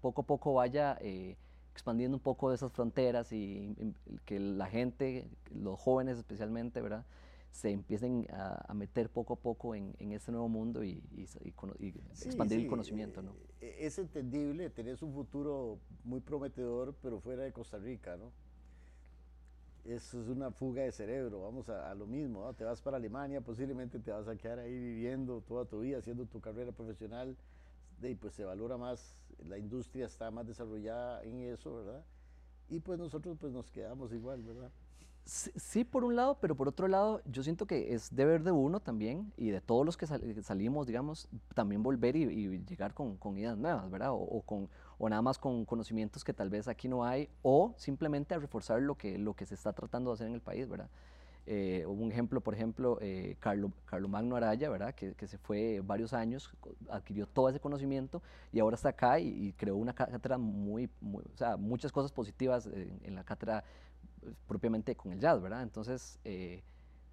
poco a poco vaya eh, expandiendo un poco esas fronteras y, y que la gente, los jóvenes especialmente, ¿verdad? Se empiecen a, meter poco a poco en, en este nuevo mundo y, expandir el conocimiento. ¿no? Eh, es entendible, tenés un futuro muy prometedor, pero fuera de Costa Rica, ¿no? Eso es una fuga de cerebro, vamos a, lo mismo, ¿no? te vas para Alemania, posiblemente te vas a quedar ahí viviendo toda tu vida, haciendo tu carrera profesional, y pues se valora más, la industria está más desarrollada en eso, ¿verdad? Y pues nosotros pues nos quedamos igual, ¿verdad? Sí, por un lado, pero por otro lado, yo siento que es deber de uno también y de todos los que salimos, digamos, también volver y, llegar con, ideas nuevas, ¿verdad? O, con, o nada más con conocimientos que tal vez aquí no hay, o simplemente a reforzar lo que, lo que se está tratando de hacer en el país, ¿verdad? Eh, un ejemplo, por ejemplo, eh, Carlo, Carlo, Magno Araya, ¿verdad? Que, que, se fue varios años, adquirió todo ese conocimiento y ahora está acá y, creó una cátedra muy, muy, o sea, muchas cosas positivas en, en la cátedra propiamente con el jazz, ¿verdad? Entonces, eh,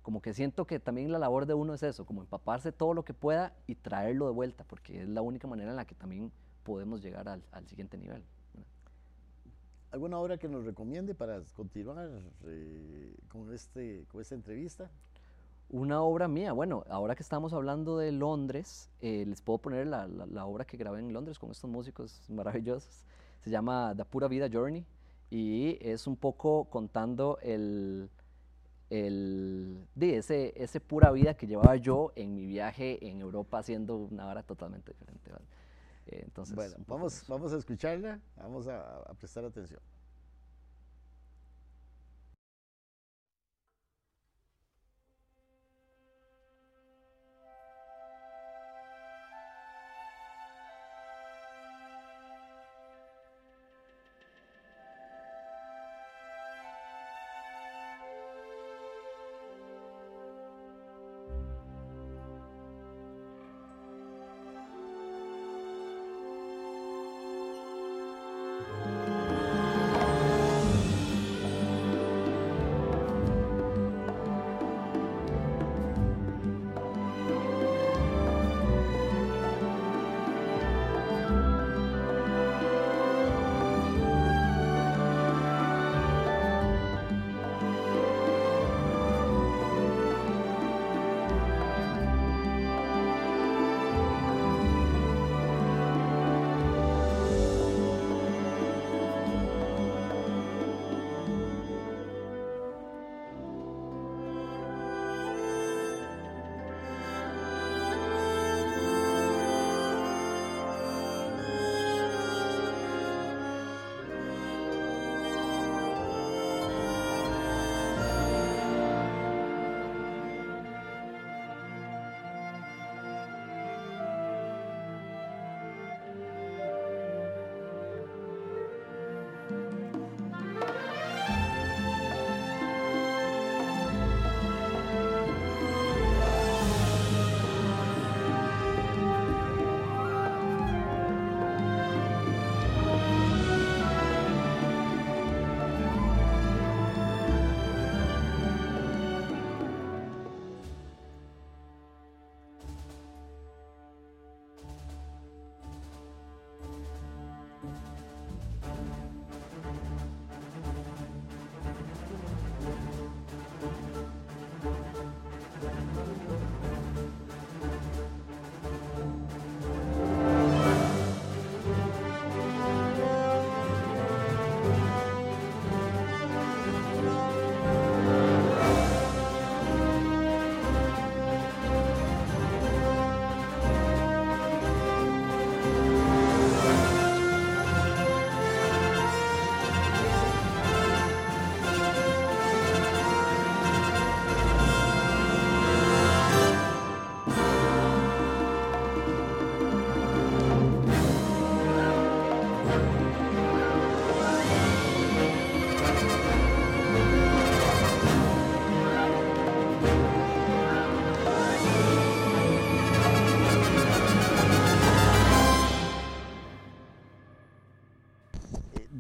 como que siento que también la labor de uno es eso, como empaparse todo lo que pueda y traerlo de vuelta, porque es la única manera en la que también podemos llegar al, siguiente nivel. ¿Alguna obra que nos recomiende para continuar eh, con, este, con esta entrevista? Una obra mía, bueno, ahora que estamos hablando de Londres, eh, les puedo poner la, la, obra que grabé en Londres con estos músicos maravillosos. Se llama The Pura Vida Journey y es un poco contando el, el, de ese, ese pura vida que llevaba yo en mi viaje en Europa haciendo una hora totalmente diferente. Eh, entonces, bueno, vamos, vamos a escucharla, vamos a prestar atención.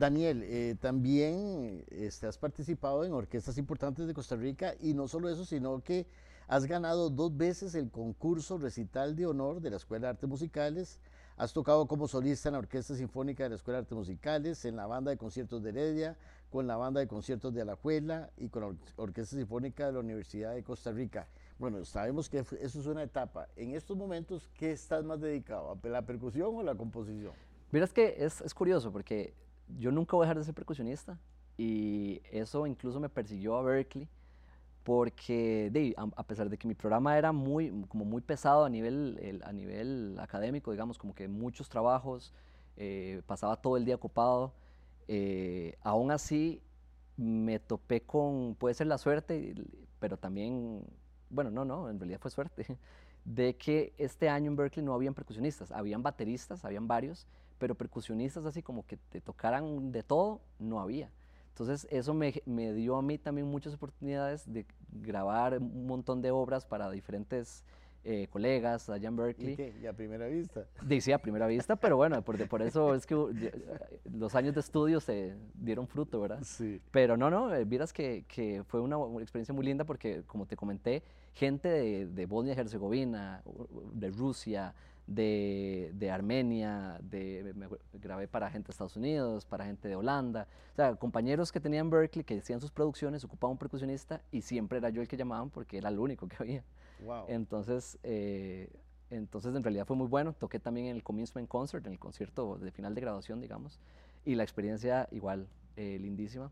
Daniel, eh, también este, has participado en orquestas importantes de Costa Rica y no solo eso, sino que has ganado dos veces el concurso recital de honor de la Escuela de Artes Musicales. Has tocado como solista en la Orquesta Sinfónica de la Escuela de Artes Musicales, en la banda de conciertos de Heredia, con la banda de conciertos de Alajuela y con la Orquesta Sinfónica de la Universidad de Costa Rica. Bueno, sabemos que eso es una etapa. En estos momentos, ¿qué estás más dedicado? ¿A la percusión o a la composición? Es que es, es curioso porque yo nunca voy a dejar de ser percusionista. Y eso incluso me persiguió a Berkeley porque a, pesar de que mi programa era muy, como muy pesado a nivel, a nivel académico, digamos, como que muchos trabajos, eh, pasaba todo el día ocupado, eh, aún así me topé con, puede ser la suerte, pero también, bueno, no, no, en realidad fue suerte, de que este año en Berkeley no habían percusionistas, habían bateristas, habían varios, pero percusionistas así como que te tocaran de todo, no había. Entonces eso me, me, dio a mí también muchas oportunidades de grabar un montón de obras para diferentes eh, colegas allá en Berkeley. ¿Y qué? ¿Y a primera vista? Dice a primera vista, pero bueno, por, por, eso es que los años de estudio se dieron fruto, ¿verdad? Sí. Pero no, no, vieras que, que fue una, experiencia muy linda porque, como te comenté, gente de, de Bosnia y Herzegovina, de Rusia, de, de, Armenia, de, me grabé para gente de Estados Unidos, para gente de Holanda, o sea, compañeros que tenían Berkeley que hacían sus producciones, ocupaban un percusionista y siempre era yo el que llamaban porque era el único que había. Wow. Entonces, eh, entonces en realidad fue muy bueno, toqué también en el Commencement Concert, en el concierto de final de graduación, digamos, y la experiencia igual, eh, lindísima.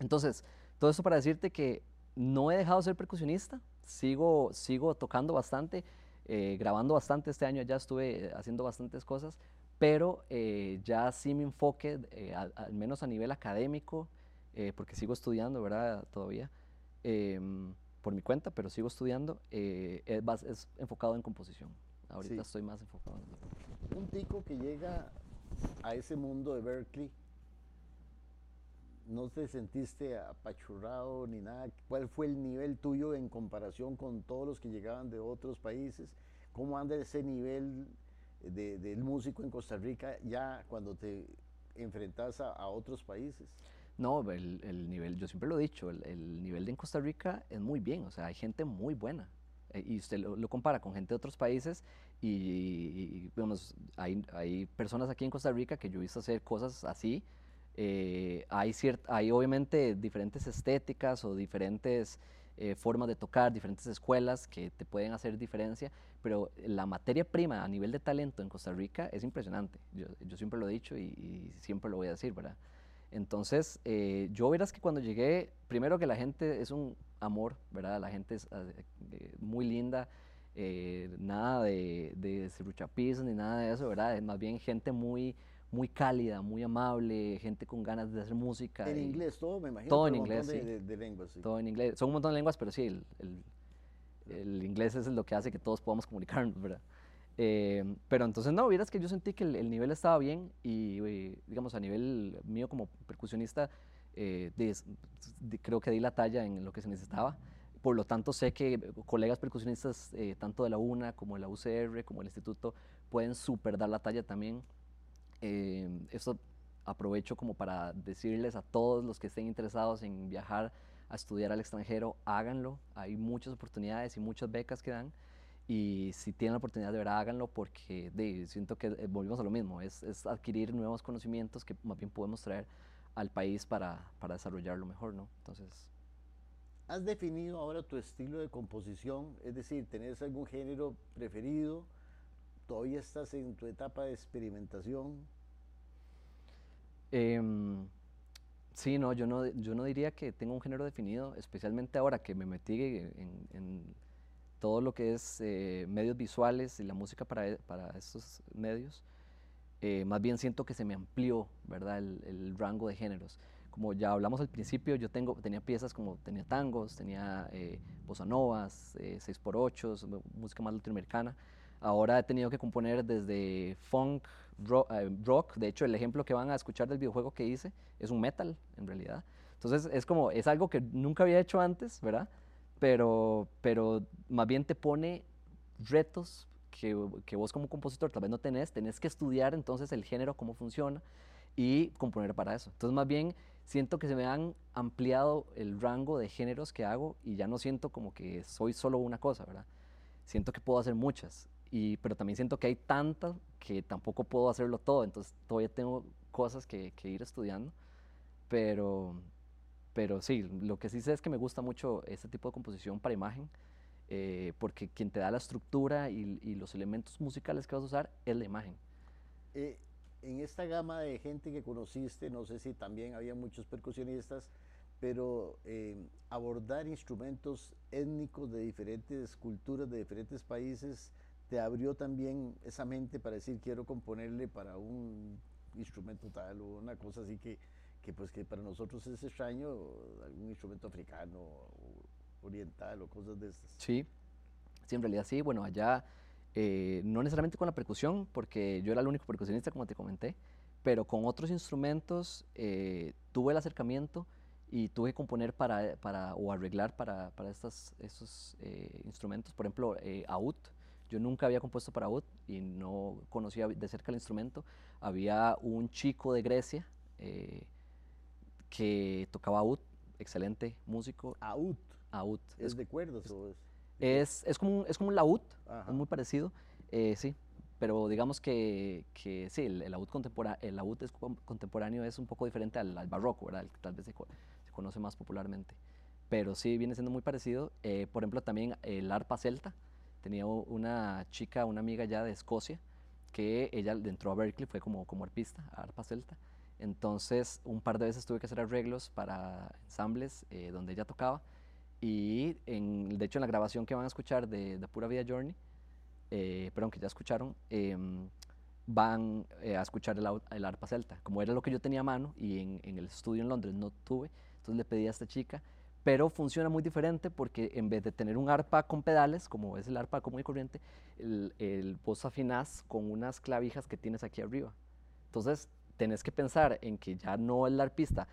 Entonces, todo eso para decirte que no he dejado de ser percusionista, sigo, sigo tocando bastante, eh, grabando bastante este año, ya estuve haciendo bastantes cosas, pero eh, ya sí mi enfoque, eh, al, al, menos a nivel académico, porque sigo estudiando, ¿verdad? Todavía, em, por mi cuenta, pero sigo estudiando, es, es, enfocado en composición. Ahorita sí. estoy más enfocado en Un tico que llega a ese mundo de Berkeley, no te sentiste apachurrado ni nada. ¿Cuál fue el nivel tuyo en comparación con todos los que llegaban de otros países? ¿Cómo anda ese nivel de, del músico en Costa Rica ya cuando te enfrentas a, otros países? No, el, el, nivel, yo siempre lo he dicho, el, el, nivel de en Costa Rica es muy bien, o sea, hay gente muy buena. Eh, y usted lo, lo, compara con gente de otros países y, y hay, hay personas aquí en Costa Rica que yo he visto hacer cosas así, eh, hay, hay obviamente diferentes estéticas o diferentes eh, formas de tocar, diferentes escuelas que te pueden hacer diferencia, pero la materia prima a nivel de talento en Costa Rica es impresionante. Yo, yo siempre lo he dicho y, y, siempre lo voy a decir, ¿verdad? Entonces, eh, yo verás que cuando llegué, primero que la gente es un amor, ¿verdad? La gente es eh, muy linda, nada de, de ni nada de eso, ¿verdad? Es más bien gente muy muy cálida, muy amable, gente con ganas de hacer música. En inglés, todo, me imagino. Todo en inglés, de, sí. de, de, lenguas, sí. Todo en inglés. Son un montón de lenguas, pero sí, el, el, el inglés es lo que hace que todos podamos comunicarnos, ¿verdad? Eh, pero entonces, no, vieras que yo sentí que el, el nivel estaba bien y, y, digamos, a nivel mío como percusionista, eh, de, de, creo que di la talla en lo que se necesitaba. Por lo tanto, sé que colegas percusionistas, eh, tanto de la UNA como de la UCR, como el instituto, pueden super dar la talla también eh, esto aprovecho como para decirles a todos los que estén interesados en viajar a estudiar al extranjero, háganlo. Hay muchas oportunidades y muchas becas que dan. Y si tienen la oportunidad de ver, háganlo porque de, siento que eh, volvemos a lo mismo, es, es, adquirir nuevos conocimientos que más bien podemos traer al país para, para desarrollarlo mejor, ¿no? Entonces... ¿Has definido ahora tu estilo de composición? Es decir, ¿tenés algún género preferido? ¿Todavía estás en tu etapa de experimentación? Eh, sí, no yo, no, yo no diría que tengo un género definido, especialmente ahora que me metí en, en todo lo que es eh, medios visuales y la música para, para estos medios. Eh, más bien siento que se me amplió, ¿verdad?, el, el, rango de géneros. Como ya hablamos al principio, yo tengo, tenía piezas como, tenía tangos, tenía eh, bossa novas, 6x8, música más latinoamericana, Ahora he tenido que componer desde funk, rock, eh, rock, de hecho el ejemplo que van a escuchar del videojuego que hice es un metal en realidad. Entonces es como, es algo que nunca había hecho antes, ¿verdad? Pero, pero más bien te pone retos que, que vos como compositor tal vez no tenés, tenés que estudiar entonces el género, cómo funciona y componer para eso. Entonces más bien siento que se me han ampliado el rango de géneros que hago y ya no siento como que soy solo una cosa, ¿verdad? Siento que puedo hacer muchas y, pero también siento que hay tantas que tampoco puedo hacerlo todo, entonces todavía tengo cosas que, que ir estudiando, pero, pero sí, lo que sí sé es que me gusta mucho este tipo de composición para imagen, eh, porque quien te da la estructura y, y, los elementos musicales que vas a usar es la imagen. Eh, en esta gama de gente que conociste, no sé si también había muchos percusionistas, pero eh, abordar instrumentos étnicos de diferentes culturas, de diferentes países, te abrió también esa mente para decir quiero componerle para un instrumento tal o una cosa así que, que pues que para nosotros es extraño, algún instrumento africano, o oriental o cosas de estas. Sí, sí, en realidad sí. Bueno, allá eh, no necesariamente con la percusión, porque yo era el único percusionista, como te comenté, pero con otros instrumentos eh, tuve el acercamiento y tuve que componer para, para o arreglar para, para estas, estos eh, instrumentos. Por ejemplo, AUT. Yo nunca había compuesto para AUT y no conocía de cerca el instrumento. Había un chico de Grecia que tocaba AUT, excelente músico. AUT. AUT. ¿Es, de cuerdas o es? Es, es, como, un, es como un laúd, es muy parecido, eh, sí. Pero digamos que, que sí, el, el laúd, contemporáneo, el laúd es contemporáneo es un poco diferente al, barroco, ¿verdad? El que tal vez se, se, conoce más popularmente. Pero sí, viene siendo muy parecido. Eh, por ejemplo, también el arpa celta. Tenía una chica, una amiga ya de Escocia, que ella entró a Berkeley, fue como, como arpista, arpa celta. Entonces, un par de veces tuve que hacer arreglos para ensambles eh, donde ella tocaba y en, de hecho en la grabación que van a escuchar de, de Pura Vida Journey, eh, perdón, que ya escucharon, em, van eh, a escuchar el, el, arpa celta. Como era lo que yo tenía a mano y en, en, el estudio en Londres no tuve, entonces le pedí a esta chica, pero funciona muy diferente porque en vez de tener un arpa con pedales, como es el arpa común y corriente, el, el vos afinás con unas clavijas que tienes aquí arriba. Entonces tenés que pensar en que ya no el arpista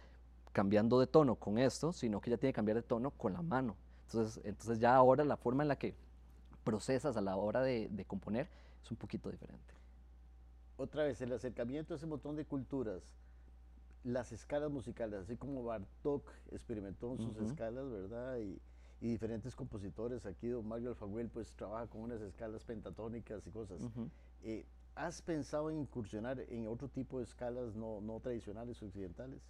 cambiando de tono con esto, sino que ya tiene que cambiar de tono con la mano. Entonces, entonces ya ahora la forma en la que procesas a la hora de, de componer es un poquito diferente. Otra vez, el acercamiento a ese montón de culturas, las escalas musicales, así como Bartok experimentó en sus escalas, ¿verdad? Y, y, diferentes compositores, aquí don Mario Alfaguel pues trabaja con unas escalas pentatónicas y cosas. eh, ¿Has pensado en incursionar en otro tipo de escalas no, no tradicionales occidentales?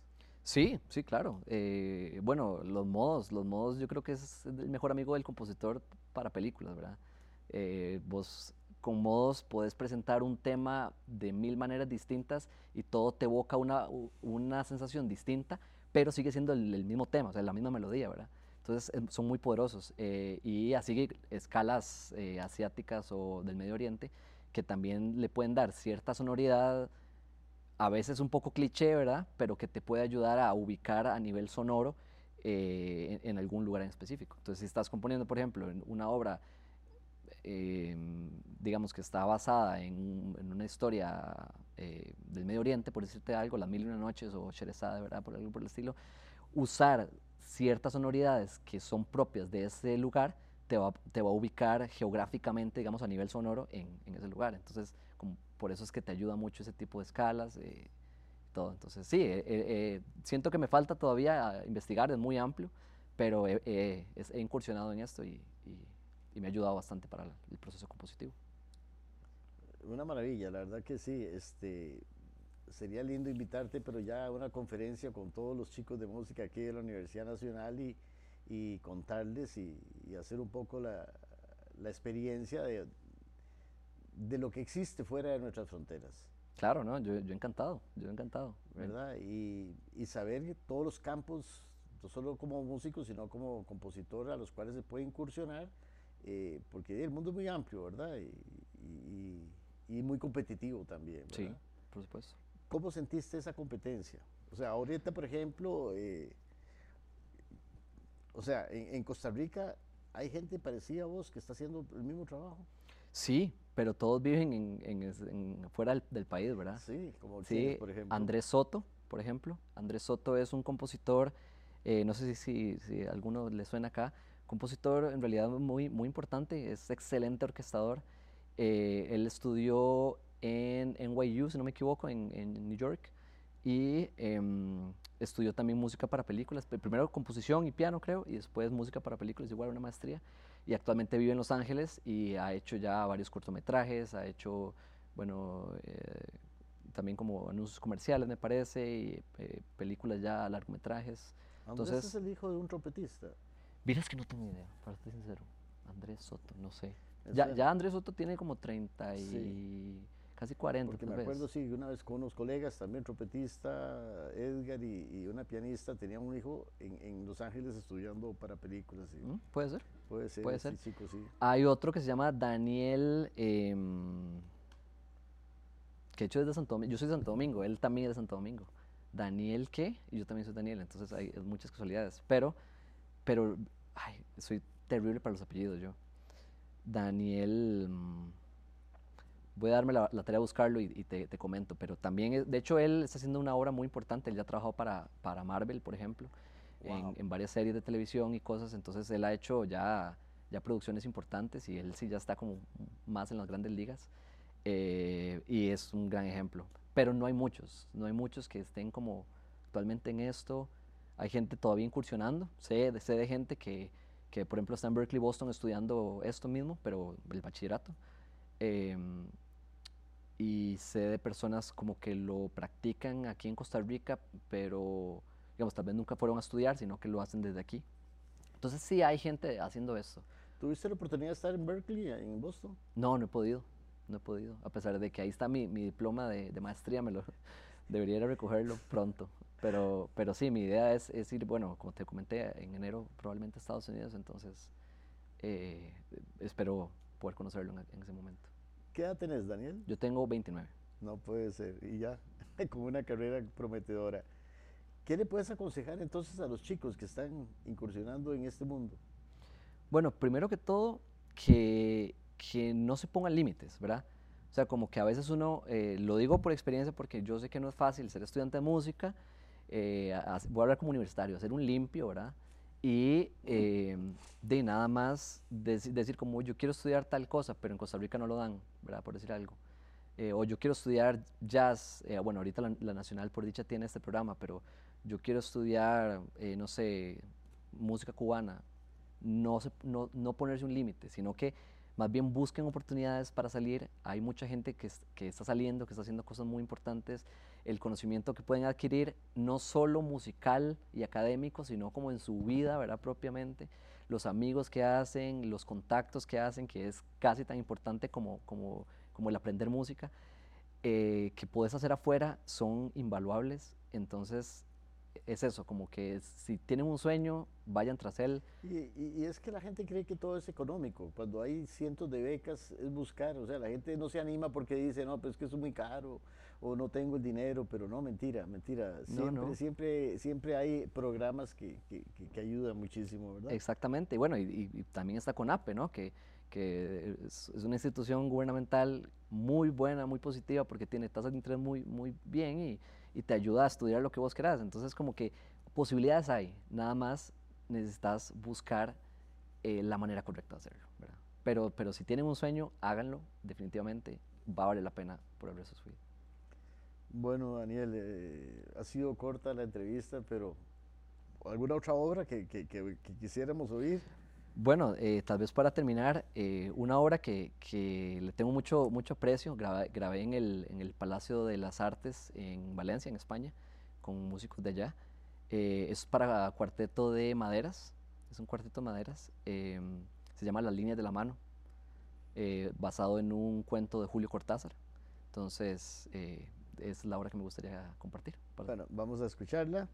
Sí, sí, claro. Eh, bueno, los modos, los modos yo creo que es el mejor amigo del compositor para películas, ¿verdad? Eh, vos con modos puedes presentar un tema de mil maneras distintas y todo te evoca una, una sensación distinta, pero sigue siendo el, mismo tema, o sea, la misma melodía, ¿verdad? Entonces em, son muy poderosos. Eh, y así escalas eh, asiáticas o del Medio Oriente que también le pueden dar cierta sonoridad a veces un poco cliché, ¿verdad? Pero que te puede ayudar a ubicar a nivel sonoro eh, en, en, algún lugar en específico. Entonces, si estás componiendo, por ejemplo, en una obra, eh, digamos que está basada en, en una historia eh, del Medio Oriente, por decirte algo, Las Mil y Una Noches o Sherezade, ¿verdad? Por algo por el estilo, usar ciertas sonoridades que son propias de ese lugar te va, te va a ubicar geográficamente, digamos, a nivel sonoro en, en ese lugar. Entonces, como por eso es que te ayuda mucho ese tipo de escalas, eh, todo. Entonces, sí, eh, eh, siento que me falta todavía investigar, es muy amplio, pero he, he incursionado en esto y, y, me ha ayudado bastante para el proceso compositivo. Una maravilla, la verdad que sí. Este, sería lindo invitarte, pero ya a una conferencia con todos los chicos de música aquí de la Universidad Nacional y, y contarles y, y, hacer un poco la, la experiencia de, de lo que existe fuera de nuestras fronteras. Claro, ¿no? Yo, yo encantado, yo encantado. ¿Verdad? Y, y, saber todos los campos, no solo como músico, sino como compositor, a los cuales se puede incursionar, eh, porque el mundo es muy amplio, ¿verdad? Y, y, y muy competitivo también. ¿verdad? Sí, por supuesto. ¿Cómo sentiste esa competencia? O sea, ahorita, por ejemplo, eh, o sea, en, en Costa Rica hay gente parecida a vos que está haciendo el mismo trabajo. Sí, pero todos viven en, en, fuera del, del, país, ¿verdad? Sí, como sí, tienes, por ejemplo. Andrés Soto, por ejemplo. Andrés Soto es un compositor, eh, no sé si, si, si, a alguno le suena acá, compositor en realidad muy, muy importante, es excelente orquestador. Eh, él estudió en NYU, si no me equivoco, en, en New York, y eh, estudió también música para películas, primero composición y piano creo, y después música para películas, igual una maestría, y actualmente vive en Los Ángeles y ha hecho ya varios cortometrajes, ha hecho, bueno, eh, también como anuncios comerciales me parece, y eh, películas ya, largometrajes. Andrés Entonces, es el hijo de un trompetista. Miras que no tengo idea, para ser sincero. Andrés Soto, no sé. Ya, ya, Andrés Soto tiene como 30 y... Sí casi 40. Porque me acuerdo, sí, una vez con unos colegas, también trompetista, Edgar y, y una pianista, tenían un hijo en, en, Los Ángeles estudiando para películas. ¿sí? ¿Mm? ¿Puede ser? Puede ser, ¿Puede ser? chico, sí. Hay otro que se llama Daniel, eh, que de hecho es de Santo Domingo, yo soy de Santo Domingo, él también es de Santo Domingo. Daniel qué, y yo también soy Daniel, entonces hay muchas casualidades, pero, pero, ay, soy terrible para los apellidos yo. Daniel, mm, voy a darme la, tarea de buscarlo y, te, comento, pero también, de hecho, él está haciendo una obra muy importante, él ya ha trabajado para, para Marvel, por ejemplo, en, varias series de televisión y cosas, entonces él ha hecho ya, ya producciones importantes y él sí ya está como más en las grandes ligas eh, y es un gran ejemplo pero no hay muchos, no hay muchos que estén como actualmente en esto. Hay gente todavía incursionando, sé, sé de gente que, que, por ejemplo, está en Berkeley, Boston estudiando esto mismo, pero el bachillerato. Em, y sé de personas como que lo practican aquí en Costa Rica, pero digamos, tal vez nunca fueron a estudiar, sino que lo hacen desde aquí. Entonces sí hay gente haciendo esto. ¿Tuviste la oportunidad de estar en Berkeley, en Boston? No, no he podido no he podido, a pesar de que ahí está mi, mi diploma de, de, maestría, me lo, debería ir a recogerlo pronto. Pero, pero sí, mi idea es, es, ir, bueno, como te comenté, en enero probablemente a Estados Unidos, entonces eh, espero poder conocerlo en, ese momento. ¿Qué edad tenés, Daniel? Yo tengo 29. No puede ser, y ya, con una carrera prometedora. ¿Qué le puedes aconsejar entonces a los chicos que están incursionando en este mundo? Bueno, primero que todo, que que no se pongan límites, ¿verdad? O sea, como que a veces uno, eh, lo digo por experiencia porque yo sé que no es fácil ser estudiante de música, eh, voy a hablar como universitario, hacer un limpio, ¿verdad? Y eh, de nada más decir como yo quiero estudiar tal cosa, pero en Costa Rica no lo dan, ¿verdad? Por decir algo. o yo quiero estudiar jazz, bueno, ahorita la, Nacional por dicha tiene este programa, pero yo quiero estudiar, no sé, música cubana. No, no, no ponerse un límite, sino que más bien busquen oportunidades para salir. Hay mucha gente que, que, está saliendo, que está haciendo cosas muy importantes. El conocimiento que pueden adquirir, no solo musical y académico, sino como en su vida, ¿verdad? Propiamente. Los amigos que hacen, los contactos que hacen, que es casi tan importante como, como, como el aprender música, eh, que puedes hacer afuera, son invaluables. Entonces, es eso, como que si tienen un sueño, vayan tras él. Y, es que la gente cree que todo es económico. Cuando hay cientos de becas es buscar. O sea, la gente no se anima porque dice, no, pues es que es muy caro o no tengo el dinero. Pero no, mentira, mentira. Siempre, siempre, siempre hay programas que, que, que, ayudan muchísimo, ¿verdad? Exactamente. Y bueno, y, también está CONAPE, ¿no? Que, que es, una institución gubernamental muy buena, muy positiva porque tiene tasas de interés muy, muy bien y y te ayuda a estudiar lo que vos querás. Entonces, como que posibilidades hay, nada más necesitas buscar eh, la manera correcta de hacerlo. ¿verdad? Pero, pero si tienen un sueño, háganlo, definitivamente va a valer la pena por el resto de su vida. Bueno, Daniel, eh, ha sido corta la entrevista, pero ¿alguna otra obra que, que, que quisiéramos oír? Bueno, eh, tal vez para terminar, eh, una obra que, le tengo mucho, mucho aprecio, grabé, en, el, en, el, Palacio de las Artes en Valencia, en España, con músicos de allá. Eh, es para cuarteto de maderas, es un cuarteto de maderas, em, se llama Las líneas de la mano, basado en un cuento de Julio Cortázar. Entonces, es la obra que me gustaría compartir. Bueno, vamos a escucharla.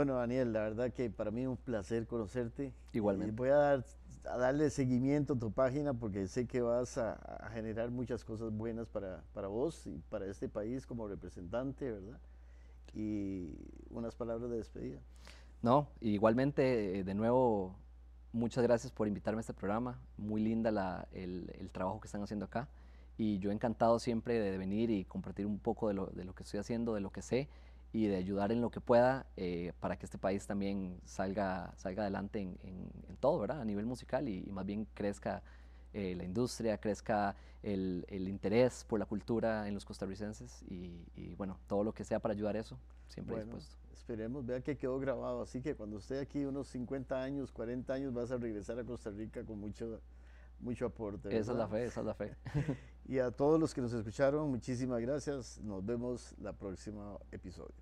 Bueno, Daniel, la verdad que para mí es un placer conocerte. Igualmente. Y voy a, dar, a darle seguimiento a tu página porque sé que vas a, a generar muchas cosas buenas para, para, vos y para este país como representante, ¿verdad? Y unas palabras de despedida. No, igualmente, de nuevo, muchas gracias por invitarme a este programa. Muy linda la, el, el, trabajo que están haciendo acá. Y yo encantado siempre de venir y compartir un poco de lo, de lo que estoy haciendo, de lo que sé y de ayudar en lo que pueda eh, para que este país también salga, salga adelante en, en, en todo, ¿verdad? A nivel musical y, y más bien crezca eh, la industria, crezca el, el, interés por la cultura en los costarricenses y, y, bueno, todo lo que sea para ayudar a eso, siempre bueno, dispuesto. Esperemos, vea que quedó grabado, así que cuando esté aquí unos 50 años, 40 años, vas a regresar a Costa Rica con mucho, mucho aporte. ¿verdad? Esa es la fe, esa es la fe. y a todos los que nos escucharon, muchísimas gracias. Nos vemos la próxima episodio.